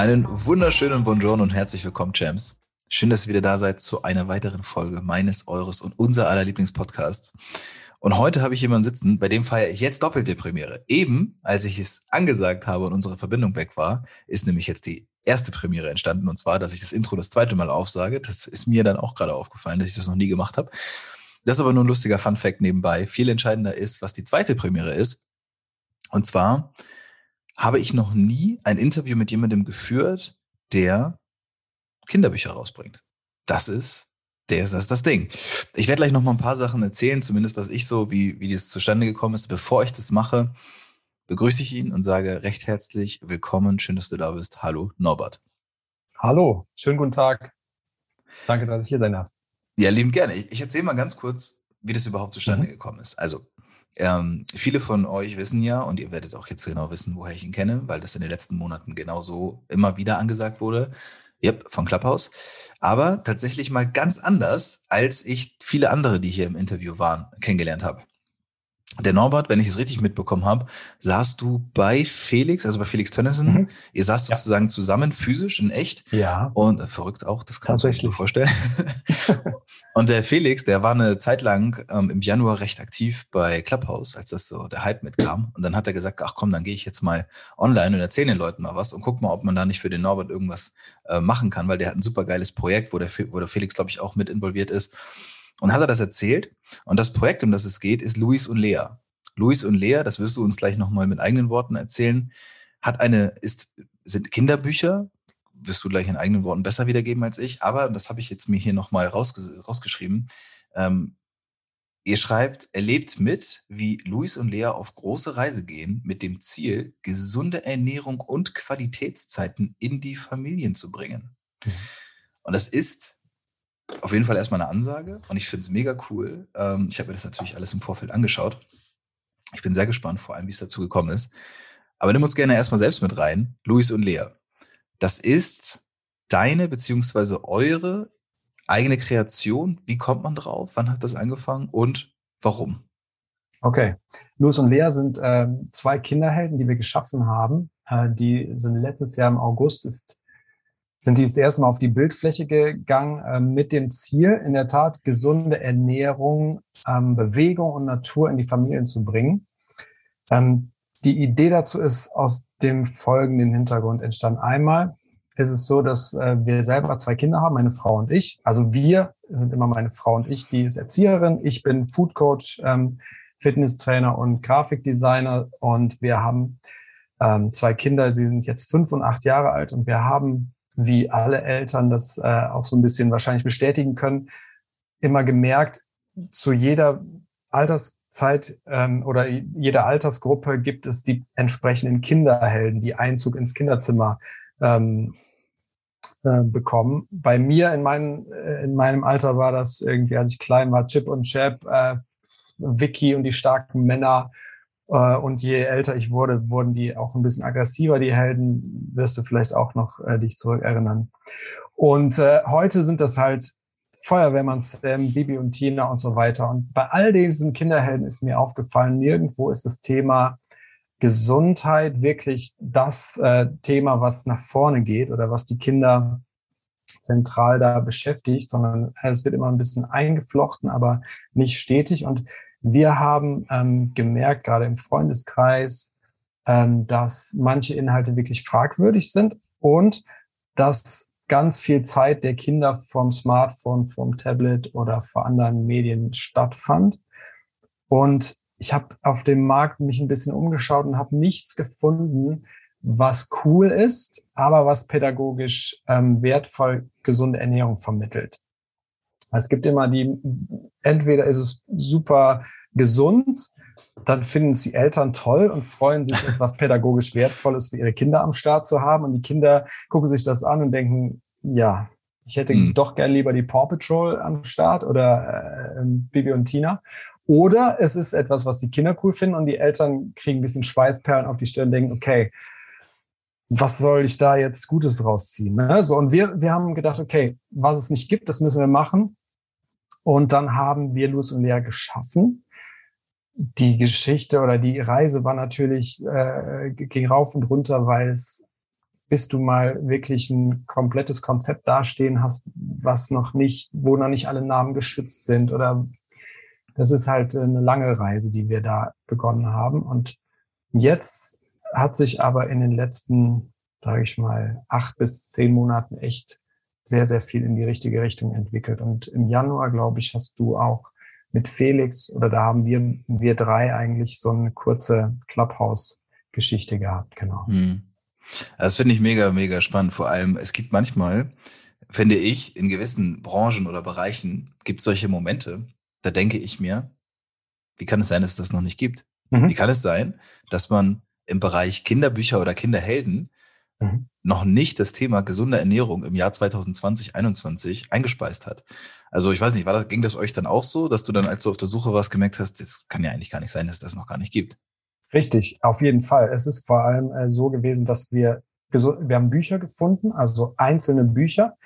Einen wunderschönen Bonjour und herzlich willkommen, Champs. Schön, dass ihr wieder da seid zu einer weiteren Folge meines, eures und unser aller Lieblingspodcasts. Und heute habe ich jemanden sitzen, bei dem feiere ich jetzt doppelte Premiere. Eben, als ich es angesagt habe und unsere Verbindung weg war, ist nämlich jetzt die erste Premiere entstanden. Und zwar, dass ich das Intro das zweite Mal aufsage. Das ist mir dann auch gerade aufgefallen, dass ich das noch nie gemacht habe. Das ist aber nur ein lustiger Fun Fact nebenbei. Viel entscheidender ist, was die zweite Premiere ist. Und zwar habe ich noch nie ein Interview mit jemandem geführt, der Kinderbücher rausbringt. Das ist der ist das, das Ding. Ich werde gleich noch mal ein paar Sachen erzählen, zumindest was ich so, wie, wie das zustande gekommen ist. Bevor ich das mache, begrüße ich ihn und sage recht herzlich willkommen. Schön, dass du da bist. Hallo, Norbert. Hallo, schönen guten Tag. Danke, dass ich hier sein darf. Ja, lieben gerne. Ich, ich erzähle mal ganz kurz, wie das überhaupt zustande mhm. gekommen ist. Also, ähm, viele von euch wissen ja, und ihr werdet auch jetzt genau wissen, woher ich ihn kenne, weil das in den letzten Monaten genauso immer wieder angesagt wurde. Yep, von Clubhouse. Aber tatsächlich mal ganz anders, als ich viele andere, die hier im Interview waren, kennengelernt habe. Der Norbert, wenn ich es richtig mitbekommen habe, saßt du bei Felix, also bei Felix Tönnissen. Mhm. Ihr saßt ja. sozusagen zusammen, physisch, in echt. Ja. Und äh, verrückt auch, das kann man sich vorstellen. und der Felix, der war eine Zeit lang ähm, im Januar recht aktiv bei Clubhouse, als das so der Hype mitkam. Und dann hat er gesagt, ach komm, dann gehe ich jetzt mal online und erzähle den Leuten mal was und guck mal, ob man da nicht für den Norbert irgendwas äh, machen kann, weil der hat ein super geiles Projekt, wo der, wo der Felix, glaube ich, auch mit involviert ist. Und hat er das erzählt. Und das Projekt, um das es geht, ist Luis und Lea. Luis und Lea, das wirst du uns gleich nochmal mit eigenen Worten erzählen, hat eine, ist, sind Kinderbücher, wirst du gleich in eigenen Worten besser wiedergeben als ich, aber das habe ich jetzt mir hier nochmal rausges rausgeschrieben. Ähm, ihr schreibt, erlebt mit, wie Luis und Lea auf große Reise gehen, mit dem Ziel, gesunde Ernährung und Qualitätszeiten in die Familien zu bringen. Mhm. Und das ist auf jeden Fall erstmal eine Ansage und ich finde es mega cool. Ähm, ich habe mir das natürlich alles im Vorfeld angeschaut. Ich bin sehr gespannt, vor allem, wie es dazu gekommen ist. Aber nimm uns gerne erstmal selbst mit rein. Luis und Lea. Das ist deine beziehungsweise eure eigene Kreation. Wie kommt man drauf? Wann hat das angefangen und warum? Okay. Luis und Lea sind äh, zwei Kinderhelden, die wir geschaffen haben. Äh, die sind letztes Jahr im August ist sind die das erste Mal auf die Bildfläche gegangen äh, mit dem Ziel, in der Tat gesunde Ernährung, ähm, Bewegung und Natur in die Familien zu bringen. Ähm, die Idee dazu ist aus dem folgenden Hintergrund entstanden. Einmal ist es so, dass äh, wir selber zwei Kinder haben, meine Frau und ich. Also wir sind immer meine Frau und ich, die ist Erzieherin. Ich bin Food Coach, ähm, Fitnesstrainer und Grafikdesigner und wir haben ähm, zwei Kinder, sie sind jetzt fünf und acht Jahre alt und wir haben wie alle Eltern das äh, auch so ein bisschen wahrscheinlich bestätigen können, immer gemerkt, zu jeder Alterszeit ähm, oder jeder Altersgruppe gibt es die entsprechenden Kinderhelden, die Einzug ins Kinderzimmer ähm, äh, bekommen. Bei mir in, meinem äh, in meinem Alter war das irgendwie, als ich klein war, Chip und Chap, äh, Vicky und die starken Männer und je älter ich wurde, wurden die auch ein bisschen aggressiver, die Helden, wirst du vielleicht auch noch äh, dich zurückerinnern. Und äh, heute sind das halt Feuerwehrmann Sam, Bibi und Tina und so weiter. Und bei all diesen Kinderhelden ist mir aufgefallen, nirgendwo ist das Thema Gesundheit wirklich das äh, Thema, was nach vorne geht oder was die Kinder zentral da beschäftigt, sondern es wird immer ein bisschen eingeflochten, aber nicht stetig. Und wir haben ähm, gemerkt, gerade im Freundeskreis, ähm, dass manche Inhalte wirklich fragwürdig sind und dass ganz viel Zeit der Kinder vom Smartphone, vom Tablet oder vor anderen Medien stattfand. Und ich habe auf dem Markt mich ein bisschen umgeschaut und habe nichts gefunden, was cool ist, aber was pädagogisch ähm, wertvoll gesunde Ernährung vermittelt. Es gibt immer die, entweder ist es super gesund, dann finden es die Eltern toll und freuen sich, etwas pädagogisch Wertvolles für ihre Kinder am Start zu haben. Und die Kinder gucken sich das an und denken, ja, ich hätte hm. doch gern lieber die Paw Patrol am Start oder äh, Bibi und Tina. Oder es ist etwas, was die Kinder cool finden und die Eltern kriegen ein bisschen Schweißperlen auf die Stirn und denken, okay, was soll ich da jetzt Gutes rausziehen? Ne? So, und wir, wir haben gedacht, okay, was es nicht gibt, das müssen wir machen. Und dann haben wir Luz und Lea geschaffen. Die Geschichte oder die Reise war natürlich, äh, ging rauf und runter, weil es, bis du mal wirklich ein komplettes Konzept dastehen hast, was noch nicht, wo noch nicht alle Namen geschützt sind oder das ist halt eine lange Reise, die wir da begonnen haben. Und jetzt hat sich aber in den letzten, sage ich mal, acht bis zehn Monaten echt sehr, sehr viel in die richtige Richtung entwickelt. Und im Januar, glaube ich, hast du auch mit Felix oder da haben wir, wir drei eigentlich so eine kurze Clubhouse-Geschichte gehabt, genau. Hm. Das finde ich mega, mega spannend. Vor allem, es gibt manchmal, finde ich, in gewissen Branchen oder Bereichen gibt es solche Momente, da denke ich mir, wie kann es sein, dass es das noch nicht gibt? Mhm. Wie kann es sein, dass man im Bereich Kinderbücher oder Kinderhelden mhm. noch nicht das Thema gesunde Ernährung im Jahr 2020, 2021 eingespeist hat? Also ich weiß nicht, war das, ging das euch dann auch so, dass du dann, als du auf der Suche warst, gemerkt hast, das kann ja eigentlich gar nicht sein, dass das noch gar nicht gibt? Richtig, auf jeden Fall. Es ist vor allem äh, so gewesen, dass wir, wir haben Bücher gefunden, also einzelne Bücher,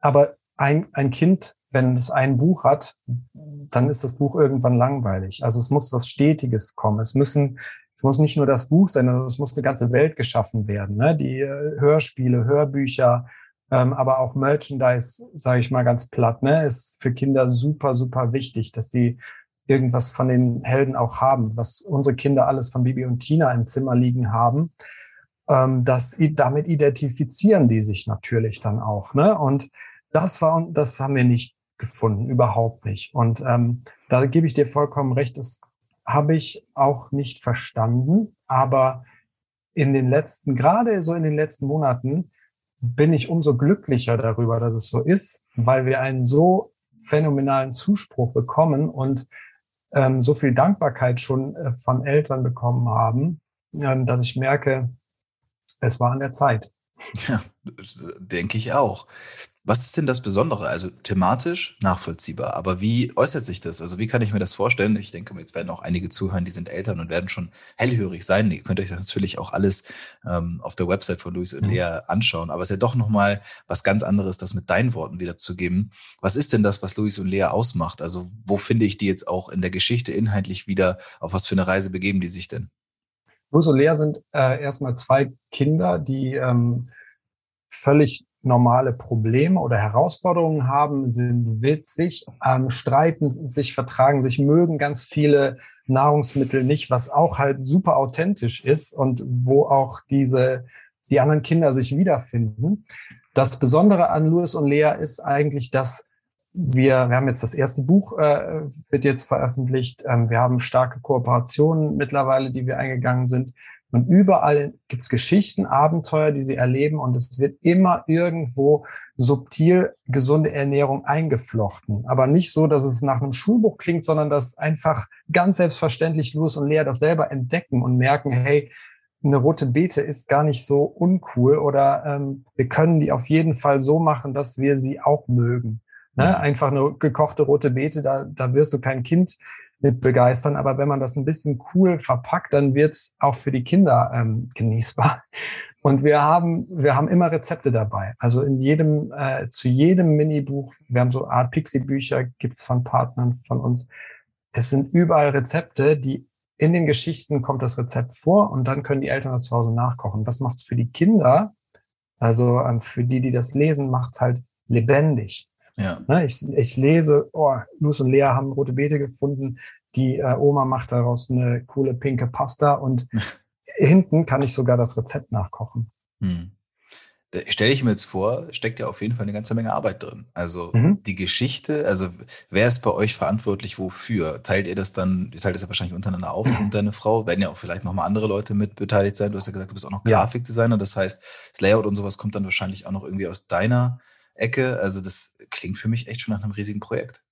aber ein, ein Kind wenn es ein Buch hat, dann ist das Buch irgendwann langweilig. Also es muss was Stetiges kommen. Es müssen, es muss nicht nur das Buch sein, sondern es muss eine ganze Welt geschaffen werden. Ne? Die äh, Hörspiele, Hörbücher, ähm, aber auch Merchandise, sage ich mal ganz platt, ne, ist für Kinder super, super wichtig, dass die irgendwas von den Helden auch haben, was unsere Kinder alles von Bibi und Tina im Zimmer liegen haben. Ähm, das, damit identifizieren die sich natürlich dann auch. Ne? Und das war, das haben wir nicht gefunden, überhaupt nicht. Und ähm, da gebe ich dir vollkommen recht, das habe ich auch nicht verstanden. Aber in den letzten, gerade so in den letzten Monaten, bin ich umso glücklicher darüber, dass es so ist, weil wir einen so phänomenalen Zuspruch bekommen und ähm, so viel Dankbarkeit schon äh, von Eltern bekommen haben, äh, dass ich merke, es war an der Zeit. Ja, denke ich auch. Was ist denn das Besondere? Also thematisch nachvollziehbar, aber wie äußert sich das? Also wie kann ich mir das vorstellen? Ich denke, jetzt werden auch einige zuhören, die sind Eltern und werden schon hellhörig sein. Ihr könnt euch das natürlich auch alles ähm, auf der Website von Luis und mhm. Lea anschauen. Aber es ist ja doch nochmal was ganz anderes, das mit deinen Worten wiederzugeben. Was ist denn das, was Luis und Lea ausmacht? Also wo finde ich die jetzt auch in der Geschichte inhaltlich wieder? Auf was für eine Reise begeben die sich denn? Luis und Lea sind äh, erstmal zwei Kinder, die ähm, völlig normale Probleme oder Herausforderungen haben, sind witzig, ähm, streiten sich, vertragen sich, mögen ganz viele Nahrungsmittel nicht, was auch halt super authentisch ist und wo auch diese, die anderen Kinder sich wiederfinden. Das Besondere an Louis und Lea ist eigentlich, dass wir, wir haben jetzt das erste Buch, äh, wird jetzt veröffentlicht. Ähm, wir haben starke Kooperationen mittlerweile, die wir eingegangen sind. Und überall gibt's Geschichten, Abenteuer, die sie erleben. Und es wird immer irgendwo subtil gesunde Ernährung eingeflochten. Aber nicht so, dass es nach einem Schulbuch klingt, sondern dass einfach ganz selbstverständlich Louis und Lea das selber entdecken und merken, hey, eine rote Beete ist gar nicht so uncool oder ähm, wir können die auf jeden Fall so machen, dass wir sie auch mögen. Ne? Einfach eine gekochte rote Beete, da, da wirst du kein Kind mit begeistern. Aber wenn man das ein bisschen cool verpackt, dann wird's auch für die Kinder ähm, genießbar. Und wir haben, wir haben immer Rezepte dabei. Also in jedem, äh, zu jedem Minibuch, wir haben so Art Pixie-Bücher, gibt's von Partnern von uns. Es sind überall Rezepte, die in den Geschichten kommt das Rezept vor und dann können die Eltern das zu Hause nachkochen. Das macht's für die Kinder, also ähm, für die, die das lesen, macht's halt lebendig. Ja. Ne, ich, ich lese, oh, Luz und Lea haben rote Beete gefunden. Die äh, Oma macht daraus eine coole pinke Pasta und hinten kann ich sogar das Rezept nachkochen. Hm. stelle ich mir jetzt vor, steckt ja auf jeden Fall eine ganze Menge Arbeit drin. Also mhm. die Geschichte, also wer ist bei euch verantwortlich wofür? Teilt ihr das dann, ihr teilt das ja wahrscheinlich untereinander auf und deine Frau, werden ja auch vielleicht nochmal andere Leute mit beteiligt sein. Du hast ja gesagt, du bist auch noch ja. Grafikdesigner, das heißt, das Layout und sowas kommt dann wahrscheinlich auch noch irgendwie aus deiner Ecke. Also das klingt für mich echt schon nach einem riesigen Projekt.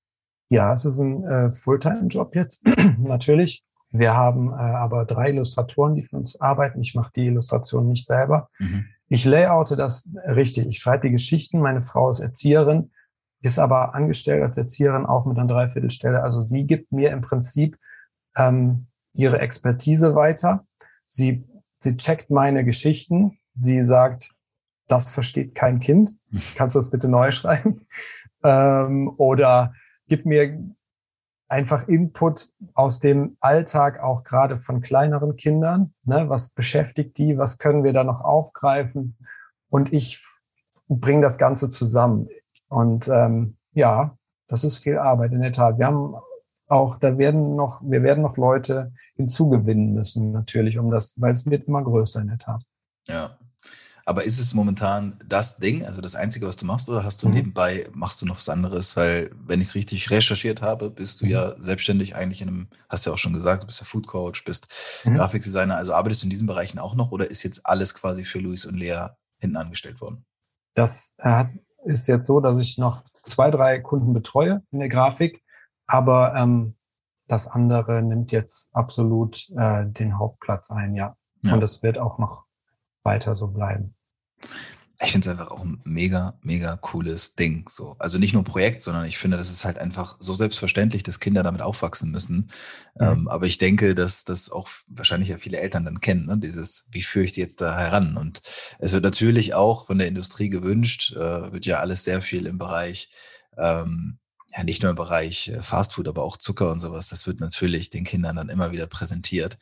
Ja, es ist ein äh, Fulltime-Job jetzt, natürlich. Wir haben äh, aber drei Illustratoren, die für uns arbeiten. Ich mache die Illustration nicht selber. Mhm. Ich layoute das richtig. Ich schreibe die Geschichten. Meine Frau ist Erzieherin, ist aber angestellt als Erzieherin auch mit einer Dreiviertelstelle. Also sie gibt mir im Prinzip ähm, ihre Expertise weiter. Sie, sie checkt meine Geschichten. Sie sagt, das versteht kein Kind. Kannst du das bitte neu schreiben? ähm, oder gibt mir einfach Input aus dem Alltag, auch gerade von kleineren Kindern. Ne? Was beschäftigt die? Was können wir da noch aufgreifen? Und ich bringe das Ganze zusammen. Und ähm, ja, das ist viel Arbeit in der Tat. Wir haben auch, da werden noch, wir werden noch Leute hinzugewinnen müssen, natürlich, um das, weil es wird immer größer in der Tat. Ja. Aber ist es momentan das Ding, also das Einzige, was du machst, oder hast du mhm. nebenbei, machst du noch was anderes? Weil, wenn ich es richtig recherchiert habe, bist du mhm. ja selbstständig eigentlich in einem, hast du ja auch schon gesagt, du bist ja Food Coach, bist mhm. Grafikdesigner, also arbeitest du in diesen Bereichen auch noch oder ist jetzt alles quasi für Luis und Lea hinten angestellt worden? Das ist jetzt so, dass ich noch zwei, drei Kunden betreue in der Grafik, aber ähm, das andere nimmt jetzt absolut äh, den Hauptplatz ein, ja. ja. Und das wird auch noch weiter so bleiben ich finde es einfach auch ein mega, mega cooles Ding. So. Also nicht nur ein Projekt, sondern ich finde, das ist halt einfach so selbstverständlich, dass Kinder damit aufwachsen müssen. Mhm. Ähm, aber ich denke, dass das auch wahrscheinlich ja viele Eltern dann kennen, ne? dieses, wie führe ich die jetzt da heran? Und es wird natürlich auch von der Industrie gewünscht, äh, wird ja alles sehr viel im Bereich ähm, ja nicht nur im Bereich äh, Fastfood, aber auch Zucker und sowas, das wird natürlich den Kindern dann immer wieder präsentiert.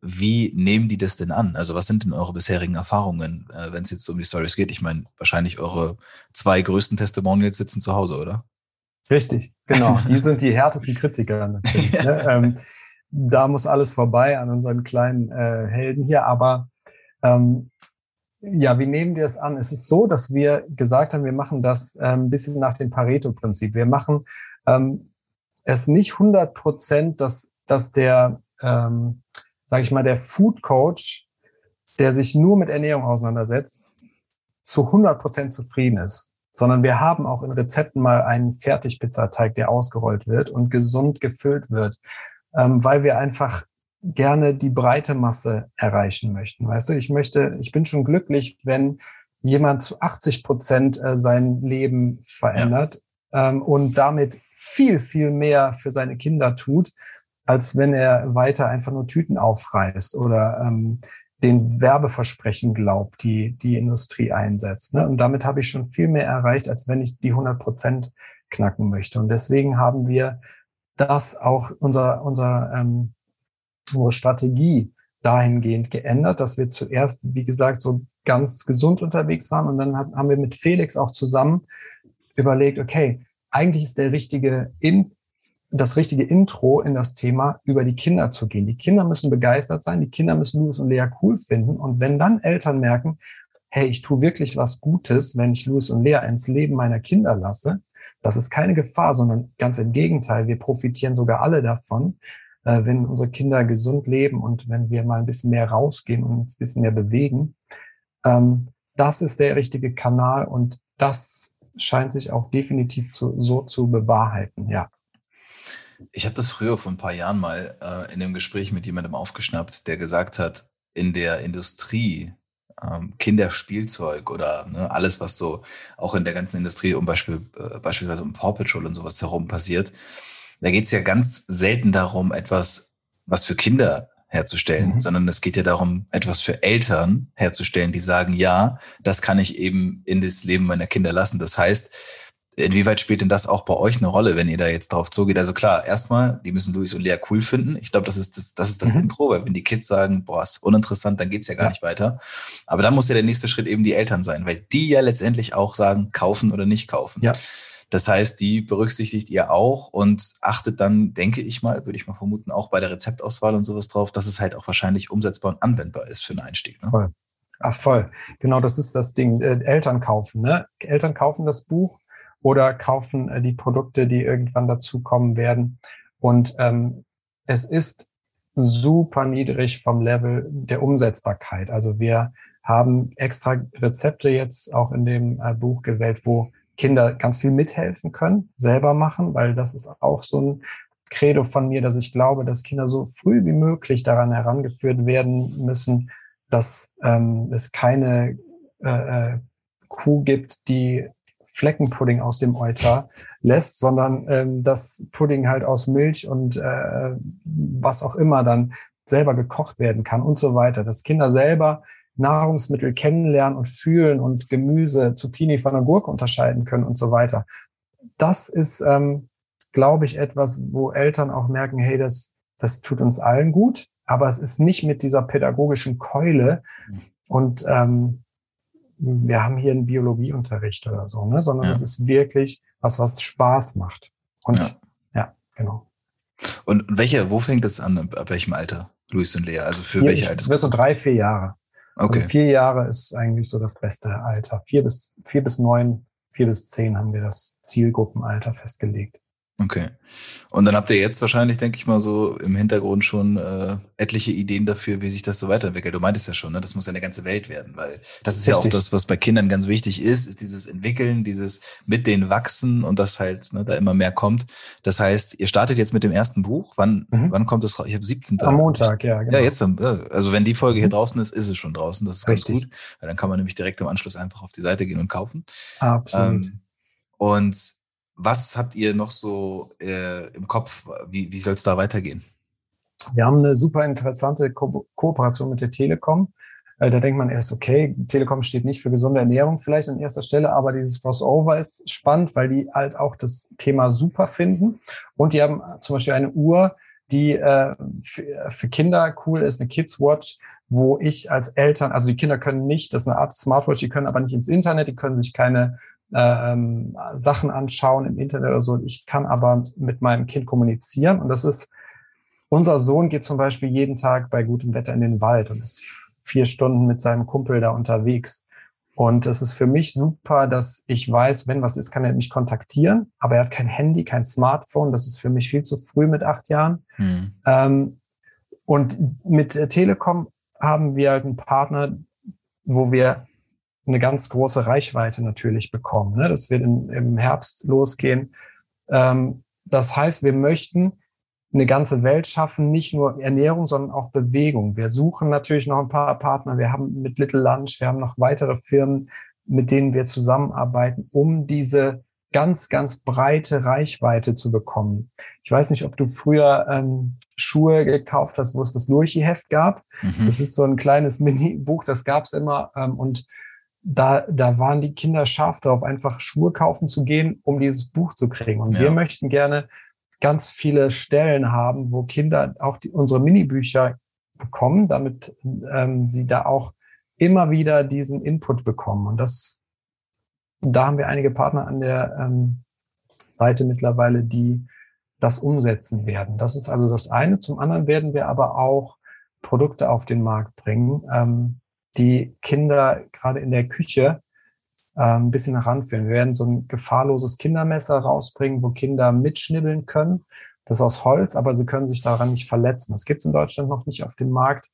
Wie nehmen die das denn an? Also was sind denn eure bisherigen Erfahrungen, äh, wenn es jetzt um die Stories geht? Ich meine, wahrscheinlich eure zwei größten Testimonials sitzen zu Hause, oder? Richtig, genau. Die sind die härtesten Kritiker natürlich. ja. ne? ähm, da muss alles vorbei an unseren kleinen äh, Helden hier, aber ähm, ja, wie nehmen wir es an? Es ist so, dass wir gesagt haben, wir machen das ähm, ein bisschen nach dem Pareto-Prinzip. Wir machen ähm, es nicht 100 Prozent, dass, dass der, ähm, sage ich mal, der Food Coach, der sich nur mit Ernährung auseinandersetzt, zu 100 Prozent zufrieden ist, sondern wir haben auch in Rezepten mal einen Fertigpizzateig, der ausgerollt wird und gesund gefüllt wird, ähm, weil wir einfach gerne die breite Masse erreichen möchten. Weißt du, ich möchte, ich bin schon glücklich, wenn jemand zu 80 Prozent äh, sein Leben verändert ja. ähm, und damit viel, viel mehr für seine Kinder tut, als wenn er weiter einfach nur Tüten aufreißt oder ähm, den Werbeversprechen glaubt, die die Industrie einsetzt. Ne? Und damit habe ich schon viel mehr erreicht, als wenn ich die 100 Prozent knacken möchte. Und deswegen haben wir das auch unser, unser ähm, unsere Strategie dahingehend geändert, dass wir zuerst, wie gesagt, so ganz gesund unterwegs waren und dann haben wir mit Felix auch zusammen überlegt, okay, eigentlich ist der richtige in, das richtige Intro in das Thema über die Kinder zu gehen. Die Kinder müssen begeistert sein, die Kinder müssen Louis und Lea cool finden und wenn dann Eltern merken, hey, ich tue wirklich was Gutes, wenn ich Louis und Lea ins Leben meiner Kinder lasse, das ist keine Gefahr, sondern ganz im Gegenteil, wir profitieren sogar alle davon, äh, wenn unsere Kinder gesund leben und wenn wir mal ein bisschen mehr rausgehen und uns ein bisschen mehr bewegen. Ähm, das ist der richtige Kanal und das scheint sich auch definitiv zu, so zu bewahrheiten, ja. Ich habe das früher vor ein paar Jahren mal äh, in einem Gespräch mit jemandem aufgeschnappt, der gesagt hat, in der Industrie ähm, Kinderspielzeug oder ne, alles, was so auch in der ganzen Industrie um Beispiel, äh, beispielsweise um Paw Patrol und sowas herum passiert, da geht es ja ganz selten darum, etwas, was für Kinder herzustellen, mhm. sondern es geht ja darum, etwas für Eltern herzustellen, die sagen, ja, das kann ich eben in das Leben meiner Kinder lassen. Das heißt, inwieweit spielt denn das auch bei euch eine Rolle, wenn ihr da jetzt drauf zugeht? Also klar, erstmal, die müssen Luis und Lea cool finden. Ich glaube, das ist das, das, ist das mhm. Intro, weil wenn die Kids sagen, boah, ist uninteressant, dann geht's ja gar ja. nicht weiter. Aber dann muss ja der nächste Schritt eben die Eltern sein, weil die ja letztendlich auch sagen, kaufen oder nicht kaufen. Ja. Das heißt, die berücksichtigt ihr auch und achtet dann, denke ich mal, würde ich mal vermuten, auch bei der Rezeptauswahl und sowas drauf, dass es halt auch wahrscheinlich umsetzbar und anwendbar ist für einen Einstieg. Ne? Voll. Ach voll, genau, das ist das Ding. Äh, Eltern kaufen, ne? Eltern kaufen das Buch oder kaufen äh, die Produkte, die irgendwann dazukommen werden. Und ähm, es ist super niedrig vom Level der Umsetzbarkeit. Also wir haben extra Rezepte jetzt auch in dem äh, Buch gewählt, wo Kinder ganz viel mithelfen können, selber machen, weil das ist auch so ein Credo von mir, dass ich glaube, dass Kinder so früh wie möglich daran herangeführt werden müssen, dass ähm, es keine äh, äh Kuh gibt, die Fleckenpudding aus dem Euter lässt, sondern ähm, dass Pudding halt aus Milch und äh, was auch immer dann selber gekocht werden kann und so weiter. Dass Kinder selber Nahrungsmittel kennenlernen und fühlen und Gemüse, Zucchini von der Gurke unterscheiden können und so weiter. Das ist, ähm, glaube ich, etwas, wo Eltern auch merken, hey, das, das tut uns allen gut, aber es ist nicht mit dieser pädagogischen Keule mhm. und ähm, wir haben hier einen Biologieunterricht oder so, ne? sondern ja. es ist wirklich was, was Spaß macht. Und ja, ja genau. Und welche, wo fängt es an, ab welchem Alter, Luis und Lea? Also für Hier welche Alter? wird so drei, vier Jahre. Also okay. Also vier Jahre ist eigentlich so das beste Alter. Vier bis, vier bis neun, vier bis zehn haben wir das Zielgruppenalter festgelegt. Okay. Und dann habt ihr jetzt wahrscheinlich, denke ich mal, so im Hintergrund schon äh, etliche Ideen dafür, wie sich das so weiterentwickelt. Du meintest ja schon, ne? das muss ja eine ganze Welt werden, weil das ist Richtig. ja auch das, was bei Kindern ganz wichtig ist, ist dieses Entwickeln, dieses mit denen wachsen und das halt ne, da immer mehr kommt. Das heißt, ihr startet jetzt mit dem ersten Buch. Wann, mhm. wann kommt das raus? Ich habe 17. Am Montag, ja. Genau. Ja, jetzt, also wenn die Folge hier mhm. draußen ist, ist es schon draußen. Das ist Richtig. ganz gut. Weil dann kann man nämlich direkt im Anschluss einfach auf die Seite gehen und kaufen. Absolut. Ähm, und was habt ihr noch so äh, im Kopf? Wie, wie soll es da weitergehen? Wir haben eine super interessante Ko Kooperation mit der Telekom. Äh, da denkt man erst, okay, Telekom steht nicht für gesunde Ernährung vielleicht an erster Stelle, aber dieses Crossover ist spannend, weil die halt auch das Thema super finden. Und die haben zum Beispiel eine Uhr, die äh, für Kinder cool ist, eine Kids Watch, wo ich als Eltern, also die Kinder können nicht, das ist eine Art Smartwatch, die können aber nicht ins Internet, die können sich keine ähm, Sachen anschauen im Internet oder so. Ich kann aber mit meinem Kind kommunizieren und das ist, unser Sohn geht zum Beispiel jeden Tag bei gutem Wetter in den Wald und ist vier Stunden mit seinem Kumpel da unterwegs. Und es ist für mich super, dass ich weiß, wenn was ist, kann er mich kontaktieren, aber er hat kein Handy, kein Smartphone. Das ist für mich viel zu früh mit acht Jahren. Mhm. Ähm, und mit Telekom haben wir halt einen Partner, wo wir eine ganz große Reichweite natürlich bekommen. Ne? Das wird in, im Herbst losgehen. Ähm, das heißt, wir möchten eine ganze Welt schaffen, nicht nur Ernährung, sondern auch Bewegung. Wir suchen natürlich noch ein paar Partner. Wir haben mit Little Lunch, wir haben noch weitere Firmen, mit denen wir zusammenarbeiten, um diese ganz, ganz breite Reichweite zu bekommen. Ich weiß nicht, ob du früher ähm, Schuhe gekauft hast, wo es das Lurchi-Heft gab. Mhm. Das ist so ein kleines Mini-Buch, das gab es immer. Ähm, und da, da waren die Kinder scharf darauf, einfach Schuhe kaufen zu gehen, um dieses Buch zu kriegen. Und ja. wir möchten gerne ganz viele Stellen haben, wo Kinder auch die, unsere Minibücher bekommen, damit ähm, sie da auch immer wieder diesen Input bekommen. Und das, da haben wir einige Partner an der ähm, Seite mittlerweile, die das umsetzen werden. Das ist also das eine. Zum anderen werden wir aber auch Produkte auf den Markt bringen, ähm, die Kinder gerade in der Küche äh, ein bisschen heranführen. Wir werden so ein gefahrloses Kindermesser rausbringen, wo Kinder mitschnibbeln können. Das ist aus Holz, aber sie können sich daran nicht verletzen. Das gibt es in Deutschland noch nicht auf dem Markt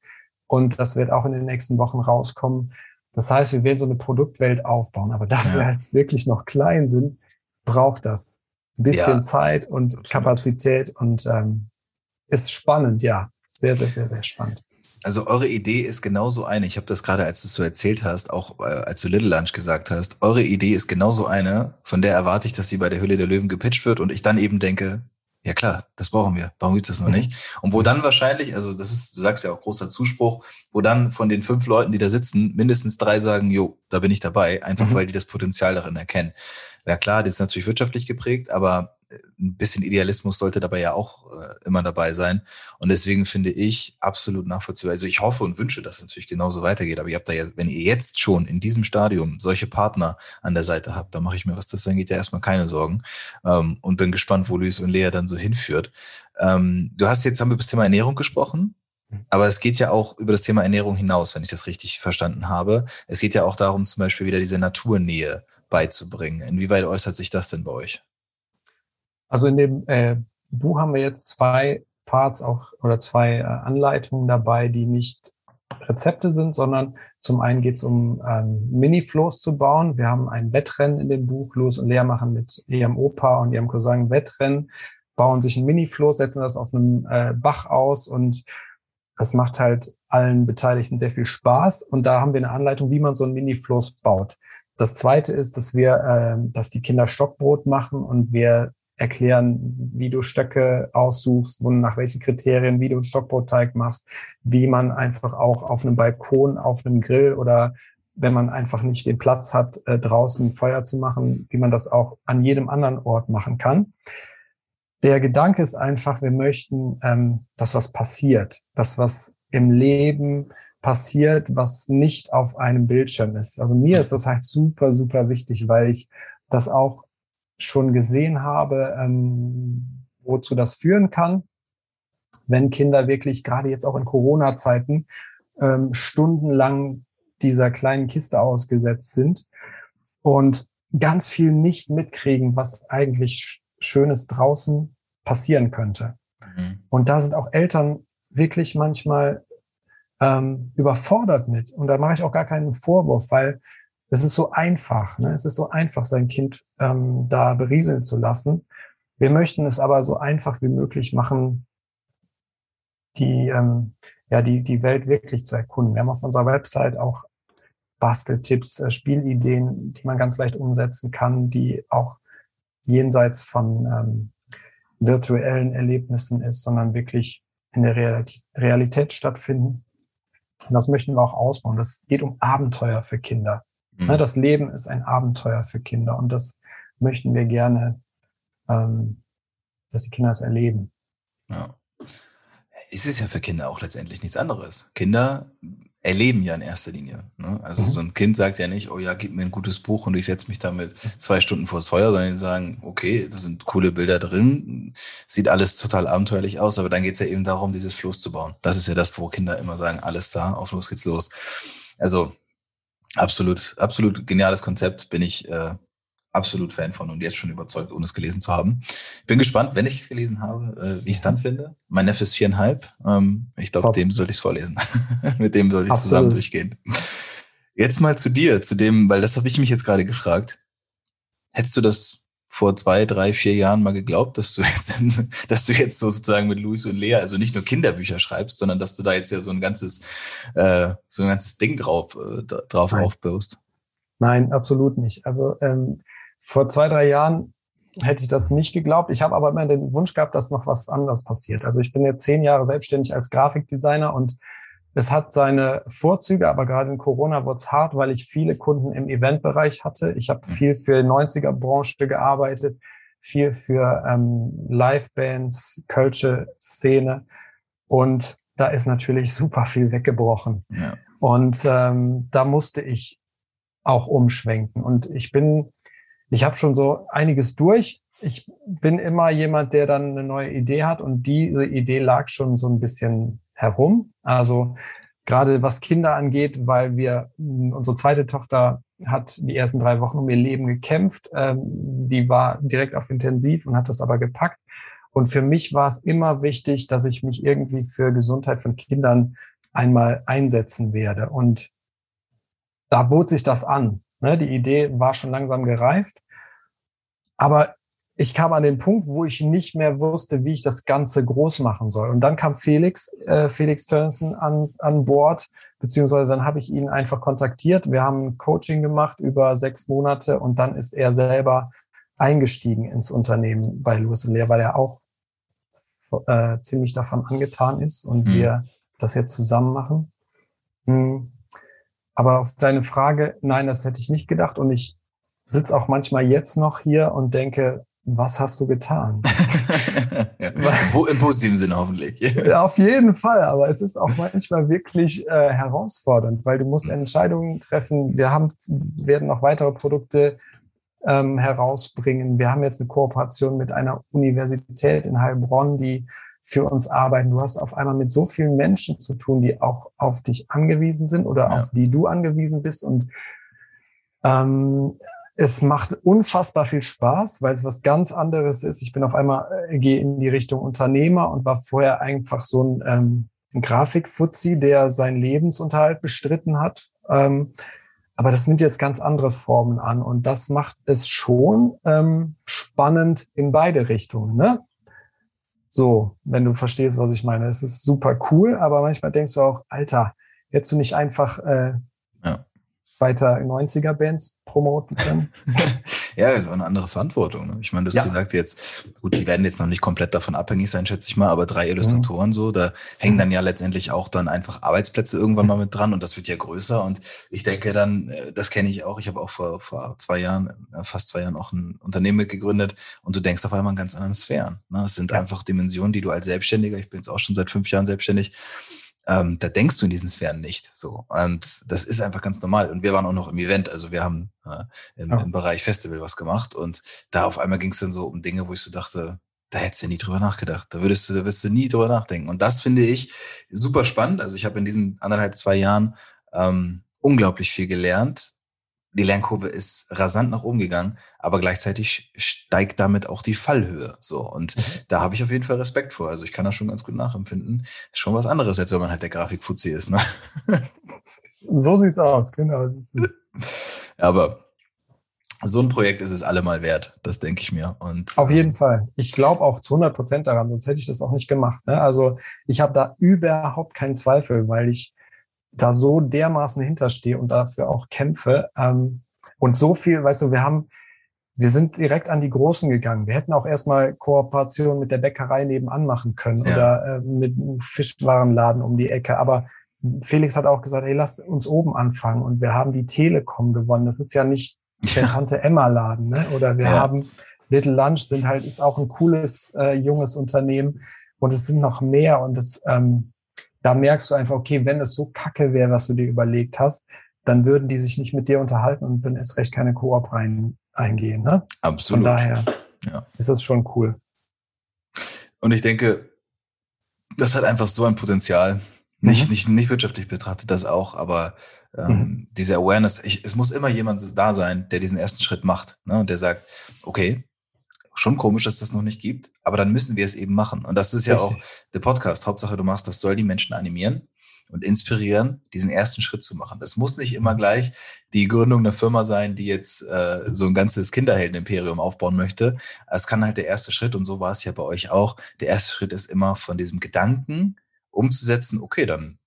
und das wird auch in den nächsten Wochen rauskommen. Das heißt, wir werden so eine Produktwelt aufbauen, aber da ja. wir halt wirklich noch klein sind, braucht das ein bisschen ja. Zeit und Kapazität und ähm, ist spannend, ja. Sehr, sehr, sehr, sehr spannend. Also eure Idee ist genauso eine. Ich habe das gerade, als du es so erzählt hast, auch äh, als du Little Lunch gesagt hast. Eure Idee ist genauso eine, von der erwarte ich, dass sie bei der Hülle der Löwen gepitcht wird und ich dann eben denke, ja klar, das brauchen wir. Warum gibt's das noch mhm. nicht? Und wo dann wahrscheinlich, also das ist, du sagst ja auch großer Zuspruch, wo dann von den fünf Leuten, die da sitzen, mindestens drei sagen, jo, da bin ich dabei, einfach mhm. weil die das Potenzial darin erkennen. Ja klar, das ist natürlich wirtschaftlich geprägt, aber ein bisschen Idealismus sollte dabei ja auch äh, immer dabei sein. Und deswegen finde ich absolut nachvollziehbar. Also ich hoffe und wünsche, dass es natürlich genauso weitergeht. Aber ihr habt da ja, wenn ihr jetzt schon in diesem Stadium solche Partner an der Seite habt, dann mache ich mir, was das angeht, ja erstmal keine Sorgen. Ähm, und bin gespannt, wo Luis und Lea dann so hinführt. Ähm, du hast jetzt, haben wir über das Thema Ernährung gesprochen. Aber es geht ja auch über das Thema Ernährung hinaus, wenn ich das richtig verstanden habe. Es geht ja auch darum, zum Beispiel wieder diese Naturnähe beizubringen. Inwieweit äußert sich das denn bei euch? Also in dem äh, Buch haben wir jetzt zwei Parts auch oder zwei äh, Anleitungen dabei, die nicht Rezepte sind, sondern zum einen geht es um ähm, Mini-Flows zu bauen. Wir haben ein Wettrennen in dem Buch. Los und Lea machen mit ihrem Opa und ihrem Cousin Wettrennen, bauen sich ein Mini-Floß, setzen das auf einem äh, Bach aus und das macht halt allen Beteiligten sehr viel Spaß. Und da haben wir eine Anleitung, wie man so ein Mini-Floß baut. Das zweite ist, dass wir, äh, dass die Kinder Stockbrot machen und wir erklären, wie du Stöcke aussuchst und nach welchen Kriterien, wie du einen Stockbrotteig machst, wie man einfach auch auf einem Balkon, auf einem Grill oder wenn man einfach nicht den Platz hat, äh, draußen Feuer zu machen, wie man das auch an jedem anderen Ort machen kann. Der Gedanke ist einfach, wir möchten, ähm, dass was passiert, dass was im Leben passiert, was nicht auf einem Bildschirm ist. Also mir ist das halt super, super wichtig, weil ich das auch schon gesehen habe, ähm, wozu das führen kann, wenn Kinder wirklich gerade jetzt auch in Corona-Zeiten ähm, stundenlang dieser kleinen Kiste ausgesetzt sind und ganz viel nicht mitkriegen, was eigentlich Schönes draußen passieren könnte. Mhm. Und da sind auch Eltern wirklich manchmal ähm, überfordert mit. Und da mache ich auch gar keinen Vorwurf, weil es ist so einfach. Ne? Es ist so einfach, sein Kind ähm, da berieseln zu lassen. Wir möchten es aber so einfach wie möglich machen, die, ähm, ja, die, die Welt wirklich zu erkunden. Wir haben auf unserer Website auch Basteltipps, äh, Spielideen, die man ganz leicht umsetzen kann, die auch jenseits von ähm, virtuellen Erlebnissen ist, sondern wirklich in der Realität, Realität stattfinden. Und das möchten wir auch ausbauen. Das geht um Abenteuer für Kinder. Mhm. Ne, das Leben ist ein Abenteuer für Kinder und das möchten wir gerne, ähm, dass die Kinder es erleben. Ja. Es ist ja für Kinder auch letztendlich nichts anderes. Kinder erleben ja in erster Linie. Ne? Also mhm. so ein Kind sagt ja nicht, oh ja, gib mir ein gutes Buch und ich setze mich damit zwei Stunden vors Feuer, sondern die sagen, okay, da sind coole Bilder drin, sieht alles total abenteuerlich aus, aber dann geht es ja eben darum, dieses Floß zu bauen. Das ist ja das, wo Kinder immer sagen, alles da, auf los geht's los. Also Absolut, absolut geniales Konzept, bin ich äh, absolut Fan von und jetzt schon überzeugt, ohne es gelesen zu haben. Bin gespannt, wenn ich es gelesen habe, äh, wie ich es dann finde. Mein Neffe ist viereinhalb. Ähm, ich glaube, dem sollte ich es vorlesen. Mit dem sollte ich zusammen durchgehen. Jetzt mal zu dir, zu dem, weil das habe ich mich jetzt gerade gefragt. Hättest du das vor zwei, drei, vier Jahren mal geglaubt, dass du jetzt, dass du jetzt sozusagen mit Luis und Lea, also nicht nur Kinderbücher schreibst, sondern dass du da jetzt ja so ein ganzes, äh, so ein ganzes Ding drauf, äh, drauf Nein. aufbaust? Nein, absolut nicht. Also ähm, vor zwei, drei Jahren hätte ich das nicht geglaubt. Ich habe aber immer den Wunsch gehabt, dass noch was anderes passiert. Also ich bin jetzt zehn Jahre selbstständig als Grafikdesigner und es hat seine Vorzüge, aber gerade in Corona wurde es hart, weil ich viele Kunden im Eventbereich hatte. Ich habe mhm. viel für 90er-Branche gearbeitet, viel für ähm, Live-Bands, Kölsche Szene. Und da ist natürlich super viel weggebrochen. Ja. Und ähm, da musste ich auch umschwenken. Und ich bin, ich habe schon so einiges durch. Ich bin immer jemand, der dann eine neue Idee hat und diese Idee lag schon so ein bisschen herum. Also gerade was Kinder angeht, weil wir, unsere zweite Tochter hat die ersten drei Wochen um ihr Leben gekämpft. Ähm, die war direkt auf Intensiv und hat das aber gepackt. Und für mich war es immer wichtig, dass ich mich irgendwie für Gesundheit von Kindern einmal einsetzen werde. Und da bot sich das an. Ne? Die Idee war schon langsam gereift. Aber ich kam an den Punkt, wo ich nicht mehr wusste, wie ich das Ganze groß machen soll. Und dann kam Felix, äh, Felix Turnsen an, an Bord, beziehungsweise dann habe ich ihn einfach kontaktiert. Wir haben Coaching gemacht über sechs Monate und dann ist er selber eingestiegen ins Unternehmen bei Louis Lear, weil er auch äh, ziemlich davon angetan ist und mhm. wir das jetzt zusammen machen. Mhm. Aber auf deine Frage, nein, das hätte ich nicht gedacht. Und ich sitze auch manchmal jetzt noch hier und denke, was hast du getan? ja, Im positiven Sinne hoffentlich. auf jeden Fall, aber es ist auch manchmal wirklich äh, herausfordernd, weil du musst. Entscheidungen treffen. Wir haben, werden noch weitere Produkte ähm, herausbringen. Wir haben jetzt eine Kooperation mit einer Universität in Heilbronn, die für uns arbeiten. Du hast auf einmal mit so vielen Menschen zu tun, die auch auf dich angewiesen sind oder ja. auf die du angewiesen bist. Und ähm, es macht unfassbar viel Spaß, weil es was ganz anderes ist. Ich bin auf einmal, äh, gehe in die Richtung Unternehmer und war vorher einfach so ein, ähm, ein Grafikfuzzi, der seinen Lebensunterhalt bestritten hat. Ähm, aber das nimmt jetzt ganz andere Formen an und das macht es schon ähm, spannend in beide Richtungen. Ne? So, wenn du verstehst, was ich meine. Es ist super cool, aber manchmal denkst du auch, Alter, hättest du nicht einfach äh, weiter 90er-Bands promoten können. ja, ist auch eine andere Verantwortung. Ne? Ich meine, du hast ja. gesagt jetzt, gut, die werden jetzt noch nicht komplett davon abhängig sein, schätze ich mal, aber drei Illustratoren mhm. so, da hängen dann ja letztendlich auch dann einfach Arbeitsplätze irgendwann mal mit dran und das wird ja größer und ich denke dann, äh, das kenne ich auch, ich habe auch vor, vor zwei Jahren, äh, fast zwei Jahren auch ein Unternehmen gegründet und du denkst auf einmal in ganz anderen Sphären. Ne? Es sind ja. einfach Dimensionen, die du als Selbstständiger, ich bin jetzt auch schon seit fünf Jahren selbstständig, ähm, da denkst du in diesen Sphären nicht. So. Und das ist einfach ganz normal. Und wir waren auch noch im Event, also wir haben äh, im, ja. im Bereich Festival was gemacht. Und da auf einmal ging es dann so um Dinge, wo ich so dachte, da hättest du nie drüber nachgedacht. Da würdest du, da wirst du nie drüber nachdenken. Und das finde ich super spannend. Also ich habe in diesen anderthalb, zwei Jahren ähm, unglaublich viel gelernt die Lernkurve ist rasant nach oben gegangen, aber gleichzeitig steigt damit auch die Fallhöhe. So und mhm. da habe ich auf jeden Fall Respekt vor. Also ich kann das schon ganz gut nachempfinden. Ist schon was anderes, als wenn man halt der Grafikfuzzi ist. Ne? So sieht's aus, genau. aber so ein Projekt ist es allemal wert, das denke ich mir. Und auf jeden ähm, Fall. Ich glaube auch zu 100 Prozent daran, sonst hätte ich das auch nicht gemacht. Ne? Also ich habe da überhaupt keinen Zweifel, weil ich da so dermaßen hinterstehe und dafür auch kämpfe. Ähm, und so viel, weißt du, wir haben, wir sind direkt an die Großen gegangen. Wir hätten auch erstmal Kooperation mit der Bäckerei nebenan machen können ja. oder äh, mit einem Fischwarenladen um die Ecke. Aber Felix hat auch gesagt, hey, lasst uns oben anfangen. Und wir haben die Telekom gewonnen. Das ist ja nicht der Tante Emma Laden, ne? Oder wir ja. haben Little Lunch sind halt, ist auch ein cooles, äh, junges Unternehmen. Und es sind noch mehr. Und es, ähm, da merkst du einfach, okay, wenn es so kacke wäre, was du dir überlegt hast, dann würden die sich nicht mit dir unterhalten und würden erst recht keine Koop rein eingehen. Ne? Absolut. Von daher ja. ist das schon cool. Und ich denke, das hat einfach so ein Potenzial. Nicht, mhm. nicht, nicht wirtschaftlich betrachtet, das auch, aber ähm, mhm. diese Awareness, ich, es muss immer jemand da sein, der diesen ersten Schritt macht ne, und der sagt, okay, schon komisch, dass das noch nicht gibt, aber dann müssen wir es eben machen. Und das ist ja Richtig. auch der Podcast. Hauptsache, du machst, das soll die Menschen animieren und inspirieren, diesen ersten Schritt zu machen. Das muss nicht immer gleich die Gründung einer Firma sein, die jetzt äh, so ein ganzes Kinderheldenimperium aufbauen möchte. Es kann halt der erste Schritt, und so war es ja bei euch auch, der erste Schritt ist immer von diesem Gedanken umzusetzen, okay, dann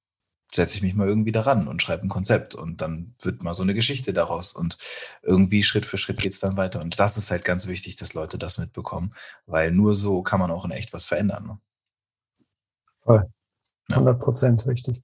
setze ich mich mal irgendwie daran und schreibe ein Konzept und dann wird mal so eine Geschichte daraus und irgendwie Schritt für Schritt geht es dann weiter. Und das ist halt ganz wichtig, dass Leute das mitbekommen, weil nur so kann man auch in echt was verändern. Ne? Voll. 100 Prozent ja. richtig.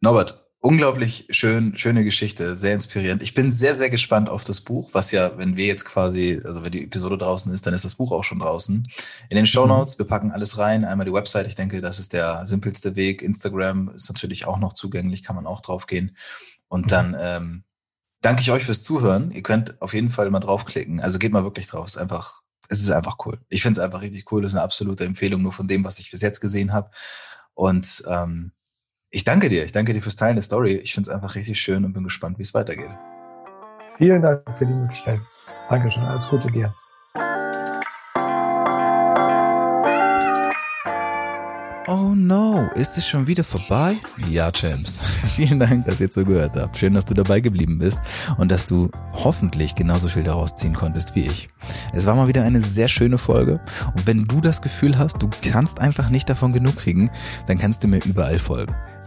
Norbert, unglaublich schön, schöne Geschichte, sehr inspirierend. Ich bin sehr, sehr gespannt auf das Buch, was ja, wenn wir jetzt quasi, also wenn die Episode draußen ist, dann ist das Buch auch schon draußen. In den Show mhm. Notes, wir packen alles rein. Einmal die Website, ich denke, das ist der simpelste Weg. Instagram ist natürlich auch noch zugänglich, kann man auch drauf gehen. Und mhm. dann ähm, danke ich euch fürs Zuhören. Ihr könnt auf jeden Fall mal draufklicken. Also geht mal wirklich drauf. Es ist einfach, es ist einfach cool. Ich finde es einfach richtig cool. Das ist eine absolute Empfehlung, nur von dem, was ich bis jetzt gesehen habe. Und ähm, ich danke dir. Ich danke dir fürs Teilen der Story. Ich finde es einfach richtig schön und bin gespannt, wie es weitergeht. Vielen Dank für die Möglichkeit. Dankeschön. Alles Gute dir. Oh no, ist es schon wieder vorbei? Ja, Champs. Vielen Dank, dass ihr zugehört habt. Schön, dass du dabei geblieben bist und dass du hoffentlich genauso viel daraus ziehen konntest wie ich. Es war mal wieder eine sehr schöne Folge und wenn du das Gefühl hast, du kannst einfach nicht davon genug kriegen, dann kannst du mir überall folgen.